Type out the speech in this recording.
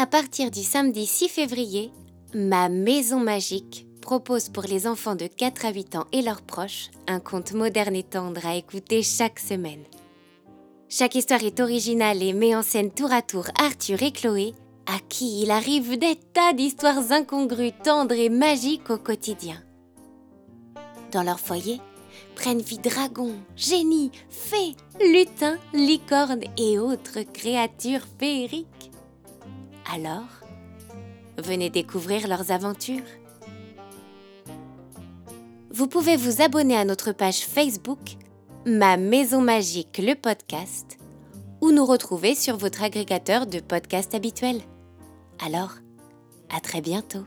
À partir du samedi 6 février, Ma Maison Magique propose pour les enfants de 4 à 8 ans et leurs proches un conte moderne et tendre à écouter chaque semaine. Chaque histoire est originale et met en scène tour à tour Arthur et Chloé, à qui il arrive des tas d'histoires incongrues, tendres et magiques au quotidien. Dans leur foyer, prennent vie dragons, génies, fées, lutins, licornes et autres créatures féeriques. Alors, venez découvrir leurs aventures. Vous pouvez vous abonner à notre page Facebook Ma Maison Magique, le podcast, ou nous retrouver sur votre agrégateur de podcasts habituel. Alors, à très bientôt.